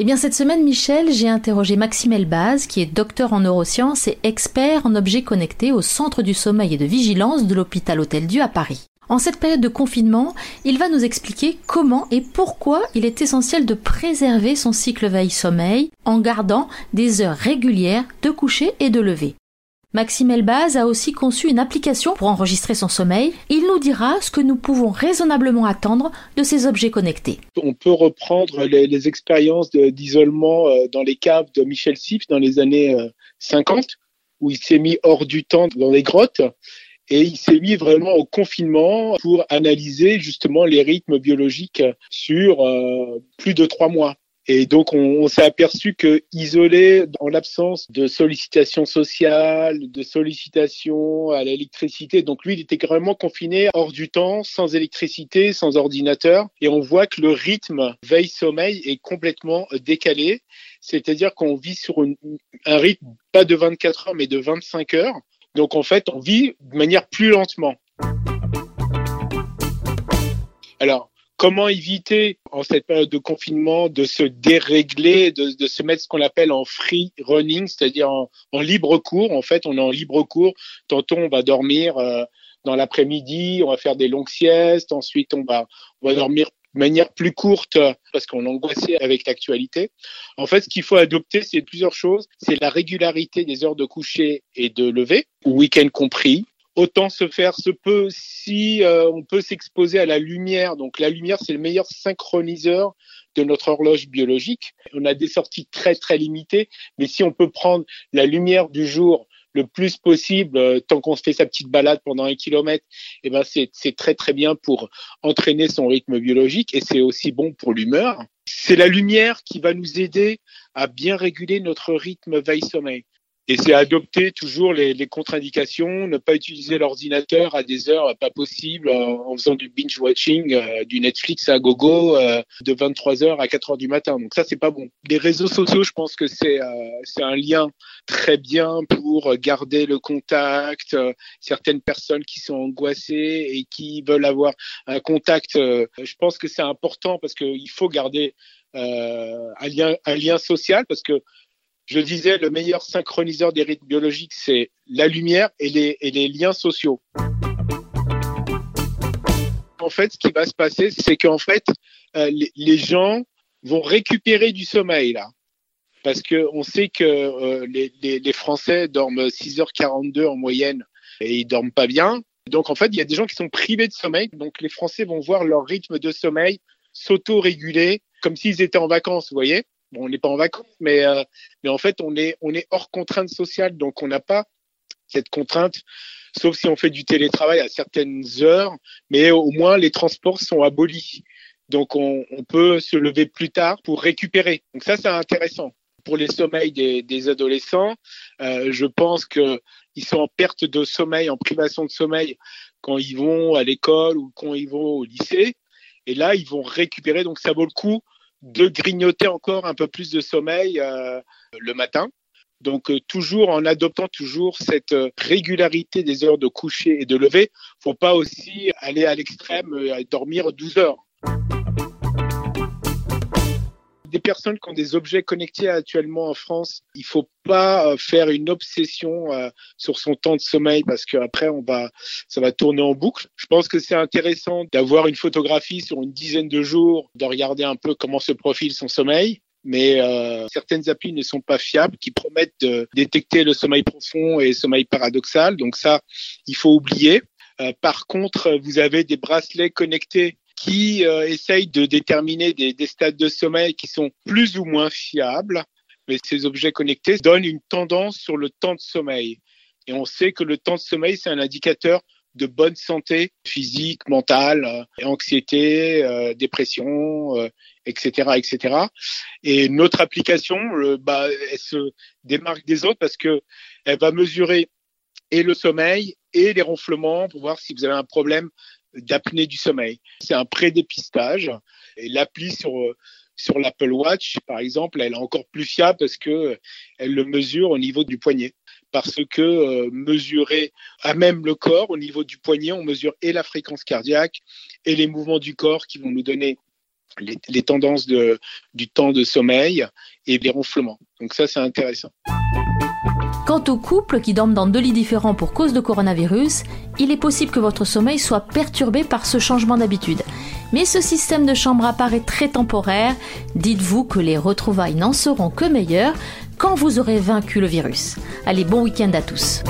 Eh bien, cette semaine, Michel, j'ai interrogé Maxime Elbaz, qui est docteur en neurosciences et expert en objets connectés au Centre du sommeil et de vigilance de l'hôpital Hôtel-Dieu à Paris. En cette période de confinement, il va nous expliquer comment et pourquoi il est essentiel de préserver son cycle veille-sommeil en gardant des heures régulières de coucher et de lever. Maxime Elbaz a aussi conçu une application pour enregistrer son sommeil. Il nous dira ce que nous pouvons raisonnablement attendre de ces objets connectés. On peut reprendre les, expériences d'isolement euh, dans les caves de Michel Siff dans les années 50, euh, où il s'est mis hors du temps dans les grottes et il s'est mis vraiment au confinement pour analyser justement les rythmes biologiques sur euh, plus de trois mois. Et donc, on, s'est aperçu que isolé, en l'absence de sollicitation sociale, de sollicitation à l'électricité, donc lui, il était vraiment confiné hors du temps, sans électricité, sans ordinateur. Et on voit que le rythme veille-sommeil est complètement décalé. C'est-à-dire qu'on vit sur un rythme pas de 24 heures, mais de 25 heures. Donc, en fait, on vit de manière plus lentement. Alors, comment éviter en cette période de confinement de se dérégler, de, se mettre ce qu'on appelle en free running, c'est-à-dire en, libre cours. En fait, on est en libre cours. Tantôt, on va dormir euh, dans l'après-midi, on va faire des longues siestes. Ensuite, on va, on va dormir de manière plus courte parce qu'on angoissé avec l'actualité. En fait, ce qu'il faut adopter, c'est plusieurs choses. C'est la régularité des heures de coucher et de lever, week-end compris autant se faire se peut si euh, on peut s'exposer à la lumière. Donc la lumière, c'est le meilleur synchroniseur de notre horloge biologique. On a des sorties très très limitées, mais si on peut prendre la lumière du jour le plus possible, euh, tant qu'on se fait sa petite balade pendant un kilomètre, eh ben c'est très très bien pour entraîner son rythme biologique et c'est aussi bon pour l'humeur. C'est la lumière qui va nous aider à bien réguler notre rythme veille-sommeil. Et c'est adopter toujours les, les contre-indications, ne pas utiliser l'ordinateur à des heures pas possibles en faisant du binge-watching, euh, du Netflix à gogo euh, de 23h à 4h du matin. Donc ça, c'est pas bon. Les réseaux sociaux, je pense que c'est euh, un lien très bien pour garder le contact. certaines personnes qui sont angoissées et qui veulent avoir un contact, je pense que c'est important parce qu'il faut garder un lien, un lien social parce que je disais, le meilleur synchroniseur des rythmes biologiques, c'est la lumière et les, et les liens sociaux. En fait, ce qui va se passer, c'est qu'en fait, euh, les, gens vont récupérer du sommeil là. Parce qu'on sait que euh, les, les, les, Français dorment 6h42 en moyenne et ils dorment pas bien. Donc en fait, il y a des gens qui sont privés de sommeil. Donc les Français vont voir leur rythme de sommeil s'auto-réguler comme s'ils étaient en vacances, vous voyez bon, on n'est pas en vacances, mais, euh, mais en fait, on est, on est hors contrainte sociale, donc on n'a pas cette contrainte, sauf si on fait du télétravail à certaines heures, mais au moins les transports sont abolis. Donc on, on peut se lever plus tard pour récupérer. Donc ça, c'est intéressant. Pour les sommeils des, des adolescents, euh, je pense que ils sont en perte de sommeil, en privation de sommeil quand ils vont à l'école ou quand ils vont au lycée. Et là, ils vont récupérer. Donc ça vaut le coup de grignoter encore un peu plus de sommeil euh, le matin. Donc euh, toujours en adoptant toujours cette euh, régularité des heures de coucher et de lever, faut pas aussi aller à l'extrême et dormir 12 heures des personnes qui ont des objets connectés actuellement en France, il faut pas euh, faire une obsession euh, sur son temps de sommeil parce qu'après on va, ça va tourner en boucle. Je pense que c'est intéressant d'avoir une photographie sur une dizaine de jours, de regarder un peu comment se profile son sommeil. Mais euh, certaines applis ne sont pas fiables, qui promettent de détecter le sommeil profond et le sommeil paradoxal. Donc ça, il faut oublier. par contre, vous avez des bracelets connectés qui euh, essayent de déterminer des, des, stades de sommeil qui sont plus ou moins fiables. Mais ces objets connectés donnent une tendance sur le temps de sommeil. Et on sait que le temps de sommeil, c'est un indicateur de bonne santé physique, mentale, euh, anxiété, euh, dépression, etc., etc. Et notre application, bah, elle se démarque des autres parce que elle va mesurer et le sommeil et les ronflements pour voir si vous avez un problème d'apnée du sommeil. C'est un pré-dépistage et l'appli sur sur l'Apple Watch, par exemple, elle est encore plus fiable parce que elle le mesure au niveau du poignet. Parce que euh, mesurer à même le corps, au niveau du poignet, on mesure et la fréquence cardiaque et les mouvements du corps qui vont nous donner les, tendances de, du temps de sommeil et les ronflements. Donc ça, c'est intéressant. Quant aux couples qui dorment dans deux lits différents pour cause de coronavirus, il est possible que votre sommeil soit perturbé par ce changement d'habitude. Mais ce système de chambre apparaît très temporaire. Dites-vous que les retrouvailles n'en seront que meilleures quand vous aurez vaincu le virus. Allez, bon week-end à tous.